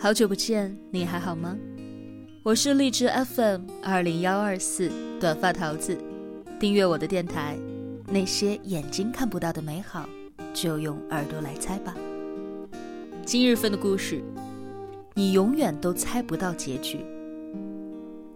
好久不见，你还好吗？我是荔枝 FM 二零幺二四短发桃子，订阅我的电台。那些眼睛看不到的美好，就用耳朵来猜吧。今日份的故事，你永远都猜不到结局。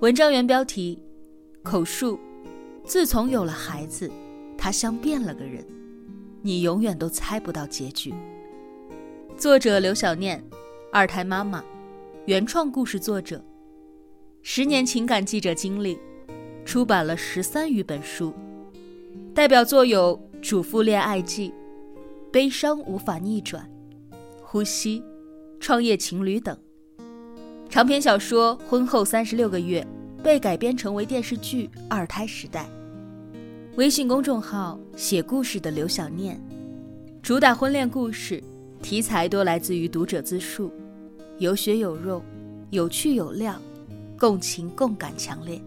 文章原标题：口述。自从有了孩子，他像变了个人，你永远都猜不到结局。作者刘小念。二胎妈妈，原创故事作者，十年情感记者经历，出版了十三余本书，代表作有《主妇恋爱记》《悲伤无法逆转》《呼吸》《创业情侣》等。长篇小说《婚后三十六个月》被改编成为电视剧《二胎时代》。微信公众号写故事的刘小念，主打婚恋故事，题材多来自于读者自述。有血有肉，有趣有料，共情共感强烈。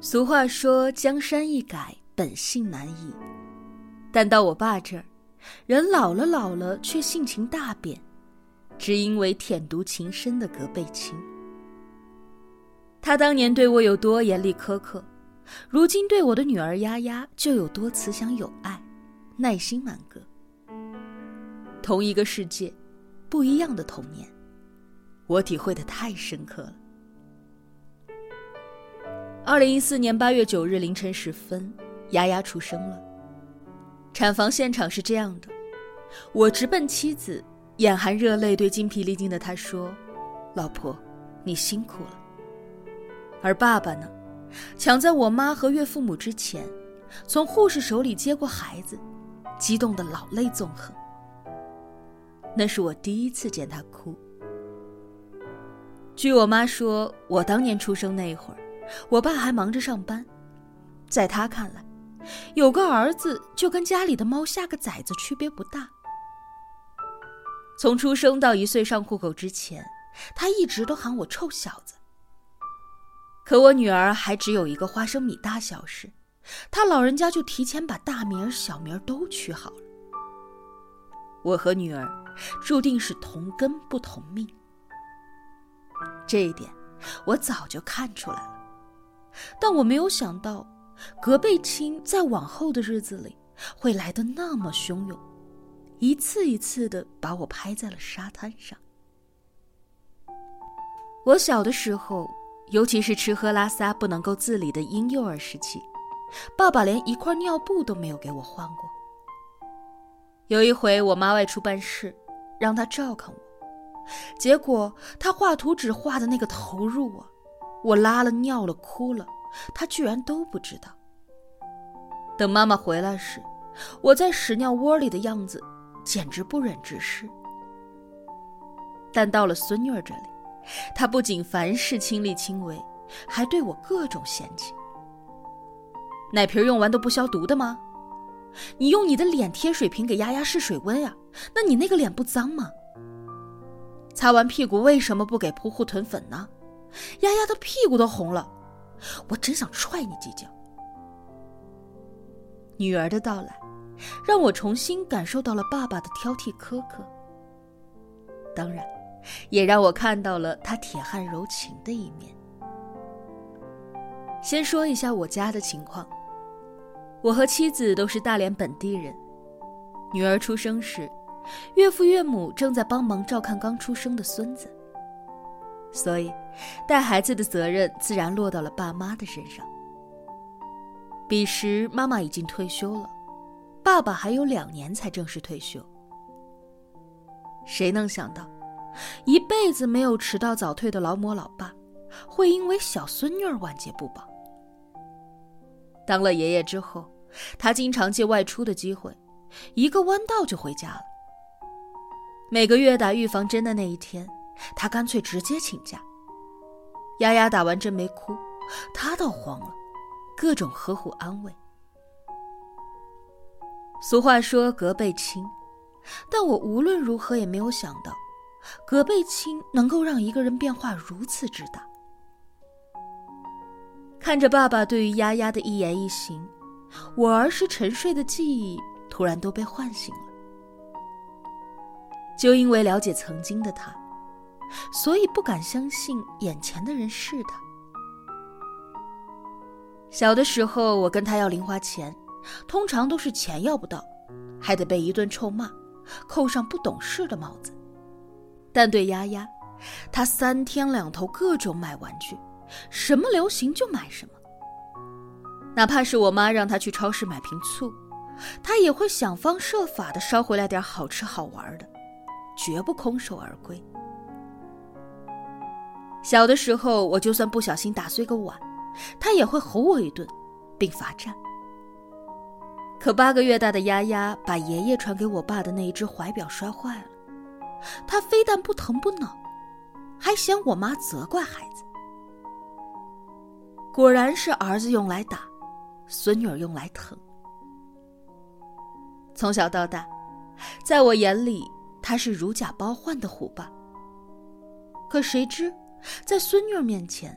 俗话说：“江山易改，本性难移。”但到我爸这儿，人老了老了，却性情大变。只因为舔犊情深的葛贝清，他当年对我有多严厉苛刻，如今对我的女儿丫丫就有多慈祥有爱，耐心满格。同一个世界，不一样的童年，我体会的太深刻了。二零一四年八月九日凌晨时分，丫丫出生了。产房现场是这样的，我直奔妻子。眼含热泪对精疲力尽的他说：“老婆，你辛苦了。”而爸爸呢，抢在我妈和岳父母之前，从护士手里接过孩子，激动的老泪纵横。那是我第一次见他哭。据我妈说，我当年出生那会儿，我爸还忙着上班，在他看来，有个儿子就跟家里的猫下个崽子区别不大。从出生到一岁上户口之前，他一直都喊我臭小子。可我女儿还只有一个花生米大小时，他老人家就提前把大名小名都取好了。我和女儿注定是同根不同命，这一点我早就看出来了。但我没有想到，隔辈亲在往后的日子里会来得那么汹涌。一次一次的把我拍在了沙滩上。我小的时候，尤其是吃喝拉撒不能够自理的婴幼儿时期，爸爸连一块尿布都没有给我换过。有一回我妈外出办事，让他照看我，结果他画图纸画的那个投入啊，我拉了尿了哭了，他居然都不知道。等妈妈回来时，我在屎尿窝里的样子。简直不忍直视。但到了孙女儿这里，她不仅凡事亲力亲为，还对我各种嫌弃。奶瓶用完都不消毒的吗？你用你的脸贴水瓶给丫丫试水温呀？那你那个脸不脏吗？擦完屁股为什么不给铺护臀粉呢？丫丫的屁股都红了，我真想踹你几脚。女儿的到来。让我重新感受到了爸爸的挑剔苛刻，当然，也让我看到了他铁汉柔情的一面。先说一下我家的情况，我和妻子都是大连本地人。女儿出生时，岳父岳母正在帮忙照看刚出生的孙子，所以带孩子的责任自然落到了爸妈的身上。彼时，妈妈已经退休了。爸爸还有两年才正式退休。谁能想到，一辈子没有迟到早退的劳模老爸，会因为小孙女晚节不保。当了爷爷之后，他经常借外出的机会，一个弯道就回家了。每个月打预防针的那一天，他干脆直接请假。丫丫打完针没哭，他倒慌了，各种呵护安慰。俗话说“隔辈亲”，但我无论如何也没有想到，隔辈亲能够让一个人变化如此之大。看着爸爸对于丫丫的一言一行，我儿时沉睡的记忆突然都被唤醒了。就因为了解曾经的他，所以不敢相信眼前的人是他。小的时候，我跟他要零花钱，通常都是钱要不到，还得被一顿臭骂，扣上不懂事的帽子。但对丫丫，他三天两头各种买玩具，什么流行就买什么。哪怕是我妈让他去超市买瓶醋，他也会想方设法的捎回来点好吃好玩的，绝不空手而归。小的时候，我就算不小心打碎个碗。他也会吼我一顿，并罚站。可八个月大的丫丫把爷爷传给我爸的那一只怀表摔坏了，他非但不疼不恼，还嫌我妈责怪孩子。果然是儿子用来打，孙女儿用来疼。从小到大，在我眼里他是如假包换的虎爸。可谁知，在孙女儿面前。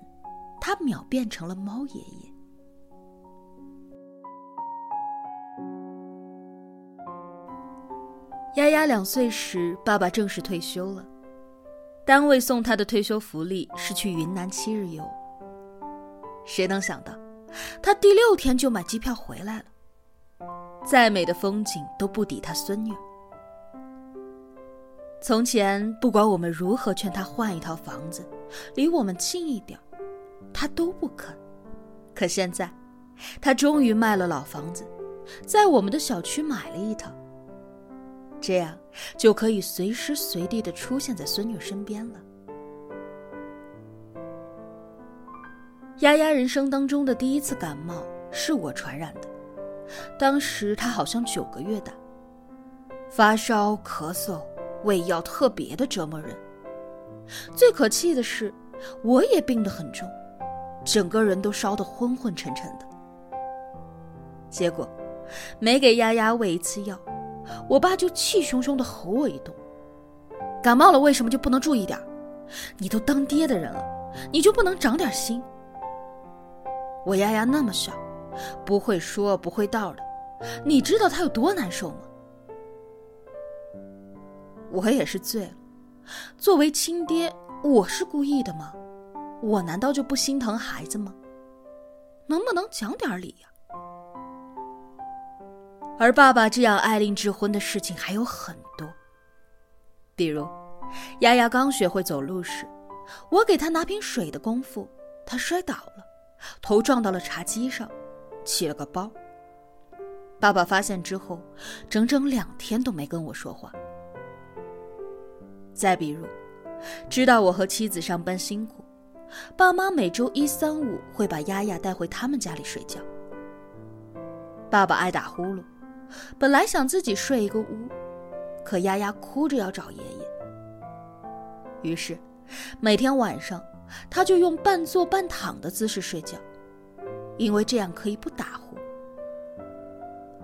他秒变成了猫爷爷。丫丫两岁时，爸爸正式退休了，单位送他的退休福利是去云南七日游。谁能想到，他第六天就买机票回来了。再美的风景都不抵他孙女。从前，不管我们如何劝他换一套房子，离我们近一点。他都不肯，可现在，他终于卖了老房子，在我们的小区买了一套。这样就可以随时随地的出现在孙女身边了。丫丫人生当中的第一次感冒是我传染的，当时她好像九个月大，发烧、咳嗽、胃药特别的折磨人。最可气的是，我也病得很重。整个人都烧得昏昏沉沉的，结果没给丫丫喂一次药，我爸就气汹汹地吼我一顿：“感冒了为什么就不能注意点？你都当爹的人了，你就不能长点心？”我丫丫那么小，不会说不会道的，你知道她有多难受吗？我也是醉了，作为亲爹，我是故意的吗？我难道就不心疼孩子吗？能不能讲点理呀？而爸爸这样爱令智昏的事情还有很多，比如，丫丫刚学会走路时，我给她拿瓶水的功夫，她摔倒了，头撞到了茶几上，起了个包。爸爸发现之后，整整两天都没跟我说话。再比如，知道我和妻子上班辛苦。爸妈每周一、三、五会把丫丫带回他们家里睡觉。爸爸爱打呼噜，本来想自己睡一个屋，可丫丫哭着要找爷爷。于是，每天晚上他就用半坐半躺的姿势睡觉，因为这样可以不打呼。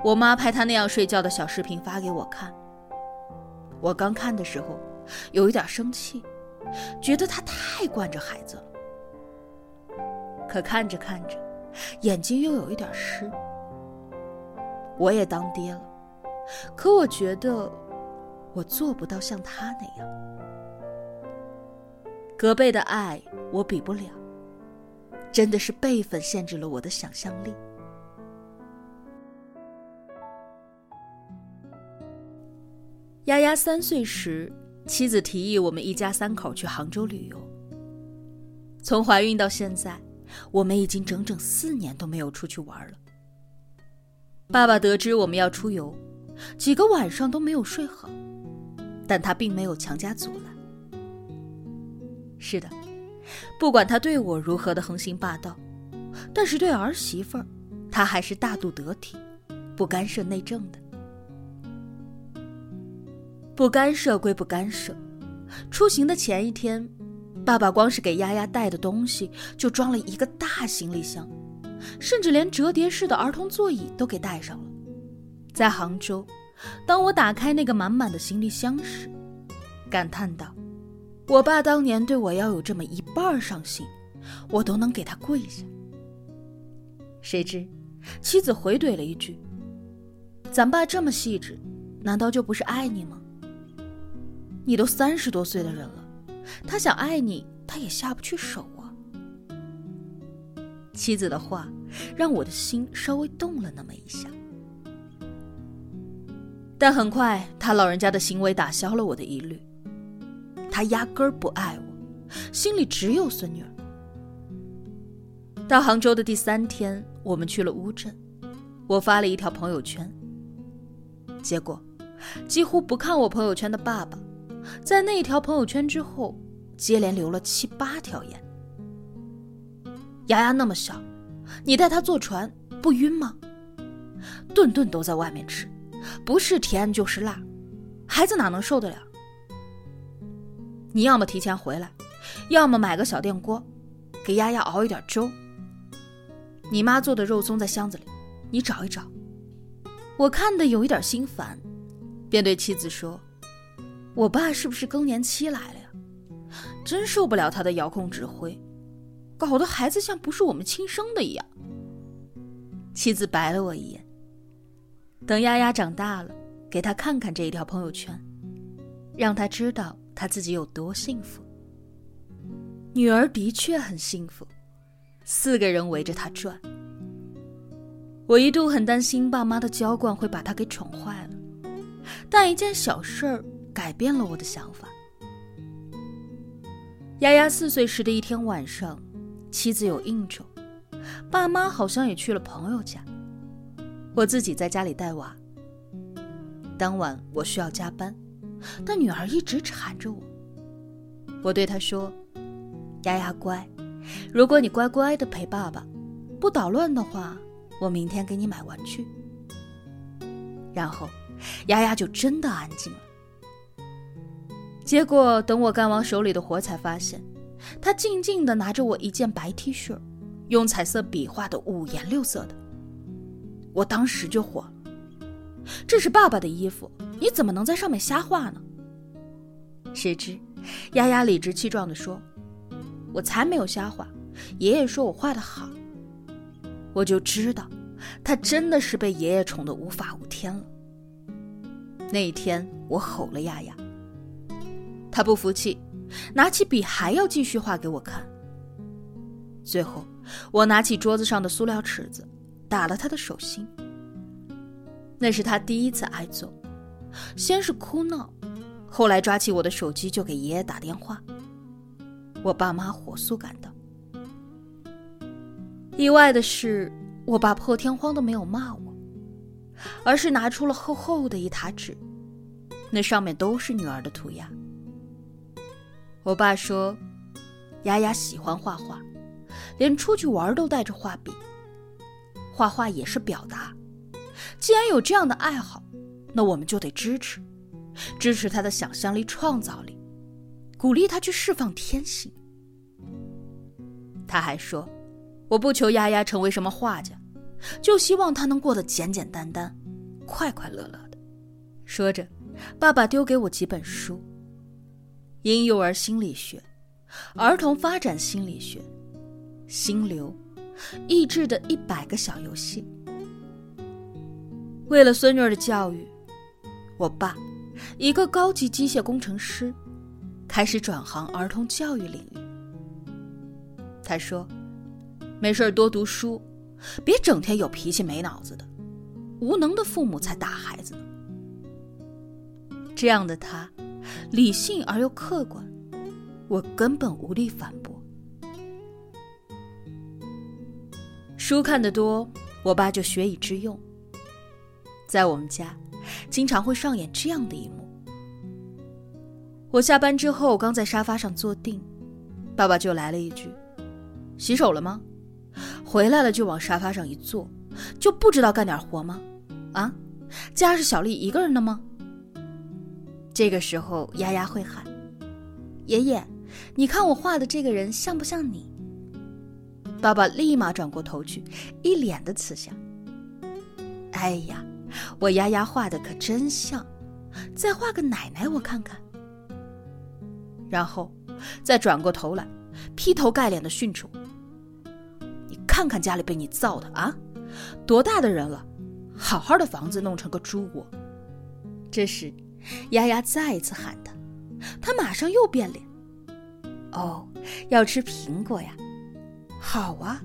我妈拍他那样睡觉的小视频发给我看，我刚看的时候有一点生气，觉得他太惯着孩子了。可看着看着，眼睛又有一点湿。我也当爹了，可我觉得我做不到像他那样。隔辈的爱我比不了，真的是辈分限制了我的想象力。丫丫三岁时，妻子提议我们一家三口去杭州旅游。从怀孕到现在。我们已经整整四年都没有出去玩了。爸爸得知我们要出游，几个晚上都没有睡好，但他并没有强加阻拦。是的，不管他对我如何的横行霸道，但是对儿媳妇儿，他还是大度得体，不干涉内政的。不干涉归不干涉，出行的前一天。爸爸光是给丫丫带的东西就装了一个大行李箱，甚至连折叠式的儿童座椅都给带上了。在杭州，当我打开那个满满的行李箱时，感叹道：“我爸当年对我要有这么一半儿上心，我都能给他跪下。谁知，妻子回怼了一句：“咱爸这么细致，难道就不是爱你吗？你都三十多岁的人了，他想爱你，他也下不去手啊。”妻子的话让我的心稍微动了那么一下，但很快他老人家的行为打消了我的疑虑。他压根儿不爱我，心里只有孙女。到杭州的第三天，我们去了乌镇，我发了一条朋友圈。结果，几乎不看我朋友圈的爸爸，在那一条朋友圈之后，接连留了七八条言。丫丫那么小，你带她坐船不晕吗？顿顿都在外面吃，不是甜就是辣，孩子哪能受得了？你要么提前回来，要么买个小电锅，给丫丫熬一点粥。你妈做的肉松在箱子里，你找一找。我看的有一点心烦，便对妻子说：“我爸是不是更年期来了呀？真受不了他的遥控指挥，搞得孩子像不是我们亲生的一样。”妻子白了我一眼。等丫丫长大了，给她看看这一条朋友圈，让她知道。她自己有多幸福？女儿的确很幸福，四个人围着她转。我一度很担心爸妈的娇惯会把她给宠坏了，但一件小事儿改变了我的想法。丫丫四岁时的一天晚上，妻子有应酬，爸妈好像也去了朋友家，我自己在家里带娃。当晚我需要加班。但女儿一直缠着我。我对她说：“丫丫乖，如果你乖乖的陪爸爸，不捣乱的话，我明天给你买玩具。”然后，丫丫就真的安静了。结果等我干完手里的活，才发现，他静静的拿着我一件白 T 恤，用彩色笔画的五颜六色的。我当时就火了。这是爸爸的衣服，你怎么能在上面瞎画呢？谁知，丫丫理直气壮地说：“我才没有瞎画，爷爷说我画的好。”我就知道，他真的是被爷爷宠得无法无天了。那一天，我吼了丫丫，他不服气，拿起笔还要继续画给我看。最后，我拿起桌子上的塑料尺子，打了他的手心。那是他第一次挨揍，先是哭闹，后来抓起我的手机就给爷爷打电话。我爸妈火速赶到。意外的是，我爸破天荒的没有骂我，而是拿出了厚厚的一沓纸，那上面都是女儿的涂鸦。我爸说：“丫丫喜欢画画，连出去玩都带着画笔，画画也是表达。”既然有这样的爱好，那我们就得支持，支持他的想象力、创造力，鼓励他去释放天性。他还说：“我不求丫丫成为什么画家，就希望她能过得简简单单、快快乐乐的。”说着，爸爸丢给我几本书：《婴幼儿心理学》《儿童发展心理学》《心流》《益智的一百个小游戏》。为了孙女儿的教育，我爸，一个高级机械工程师，开始转行儿童教育领域。他说：“没事多读书，别整天有脾气没脑子的，无能的父母才打孩子。”这样的他，理性而又客观，我根本无力反驳。书看得多，我爸就学以致用。在我们家，经常会上演这样的一幕：我下班之后刚在沙发上坐定，爸爸就来了一句：“洗手了吗？”回来了就往沙发上一坐，就不知道干点活吗？啊，家是小丽一个人的吗？这个时候，丫丫会喊：“爷爷，你看我画的这个人像不像你？”爸爸立马转过头去，一脸的慈祥。哎呀！我丫丫画的可真像，再画个奶奶我看看。然后再转过头来，劈头盖脸的训斥我：“你看看家里被你造的啊，多大的人了，好好的房子弄成个猪窝。”这时，丫丫再一次喊他，他马上又变脸：“哦，要吃苹果呀？好啊，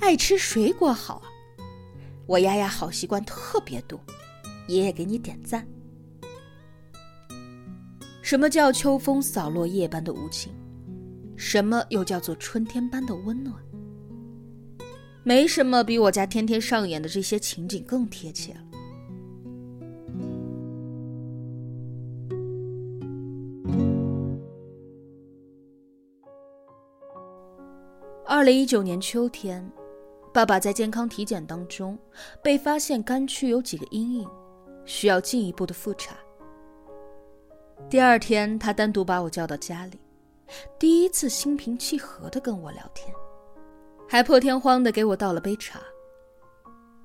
爱吃水果好啊。我丫丫好习惯特别多，爷爷给你点赞。”什么叫秋风扫落叶般的无情？什么又叫做春天般的温暖？没什么比我家天天上演的这些情景更贴切了。二零一九年秋天，爸爸在健康体检当中被发现肝区有几个阴影，需要进一步的复查。第二天，他单独把我叫到家里，第一次心平气和的跟我聊天，还破天荒的给我倒了杯茶。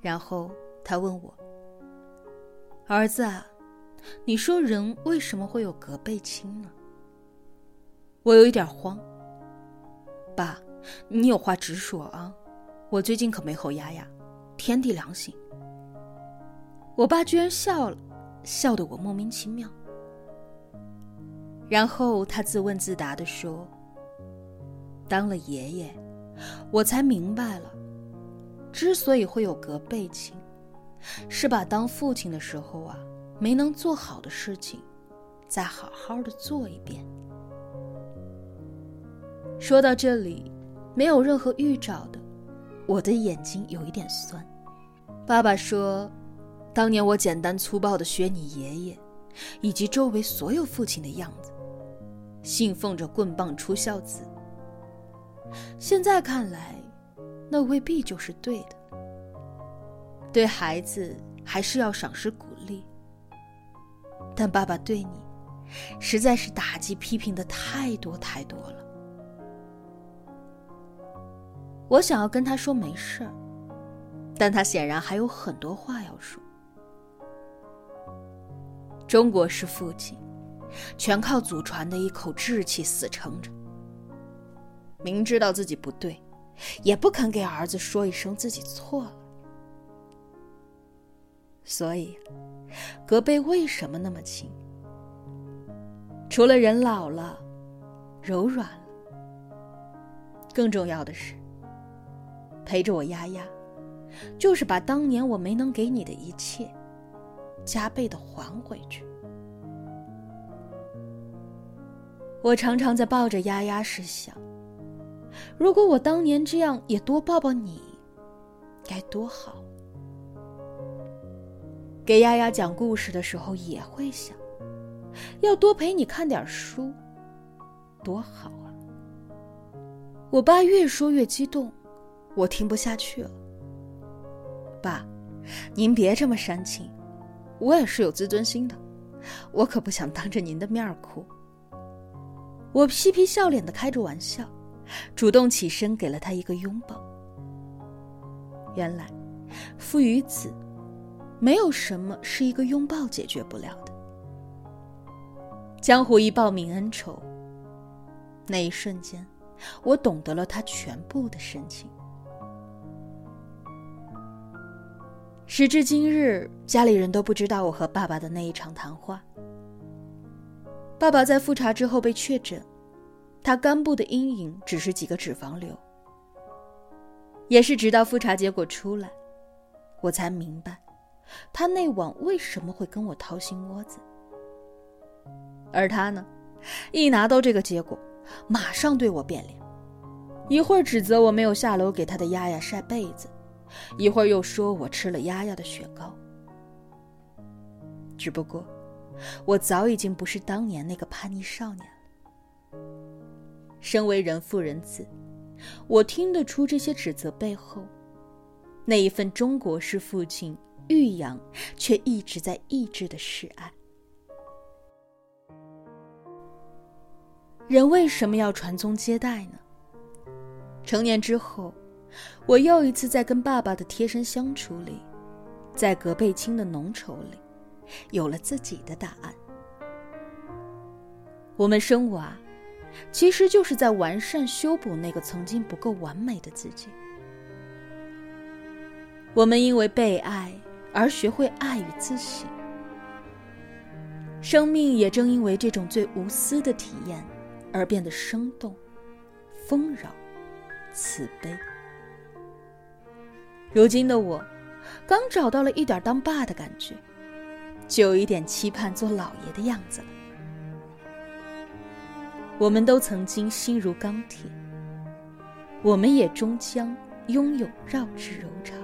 然后他问我：“儿子，啊，你说人为什么会有隔辈亲呢？”我有一点慌。爸，你有话直说啊，我最近可没吼丫丫，天地良心。我爸居然笑了，笑得我莫名其妙。然后他自问自答的说：“当了爷爷，我才明白了，之所以会有隔辈亲，是把当父亲的时候啊没能做好的事情，再好好的做一遍。”说到这里，没有任何预兆的，我的眼睛有一点酸。爸爸说：“当年我简单粗暴的学你爷爷，以及周围所有父亲的样子。”信奉着棍棒出孝子，现在看来，那未必就是对的。对孩子还是要赏识鼓励，但爸爸对你，实在是打击批评的太多太多了。我想要跟他说没事儿，但他显然还有很多话要说。中国式父亲。全靠祖传的一口志气死撑着。明知道自己不对，也不肯给儿子说一声自己错了。所以，隔辈为什么那么亲？除了人老了，柔软了，更重要的是，陪着我丫丫，就是把当年我没能给你的一切，加倍的还回去。我常常在抱着丫丫时想，如果我当年这样也多抱抱你，该多好。给丫丫讲故事的时候也会想，要多陪你看点书，多好啊。我爸越说越激动，我听不下去了。爸，您别这么煽情，我也是有自尊心的，我可不想当着您的面哭。我嬉皮笑脸的开着玩笑，主动起身给了他一个拥抱。原来，父与子，没有什么是一个拥抱解决不了的。江湖一报泯恩仇。那一瞬间，我懂得了他全部的深情。时至今日，家里人都不知道我和爸爸的那一场谈话。爸爸在复查之后被确诊，他肝部的阴影只是几个脂肪瘤。也是直到复查结果出来，我才明白，他那晚为什么会跟我掏心窝子。而他呢，一拿到这个结果，马上对我变脸，一会儿指责我没有下楼给他的丫丫晒被子，一会儿又说我吃了丫丫的雪糕。只不过。我早已经不是当年那个叛逆少年了。身为人父人子，我听得出这些指责背后，那一份中国式父亲欲养却一直在抑制的示爱。人为什么要传宗接代呢？成年之后，我又一次在跟爸爸的贴身相处里，在隔辈亲的浓稠里。有了自己的答案。我们生娃，其实就是在完善修补那个曾经不够完美的自己。我们因为被爱而学会爱与自省，生命也正因为这种最无私的体验而变得生动、丰饶、慈悲。如今的我，刚找到了一点当爸的感觉，就有一点期盼做老爷的样子了。我们都曾经心如钢铁，我们也终将拥有绕指柔肠。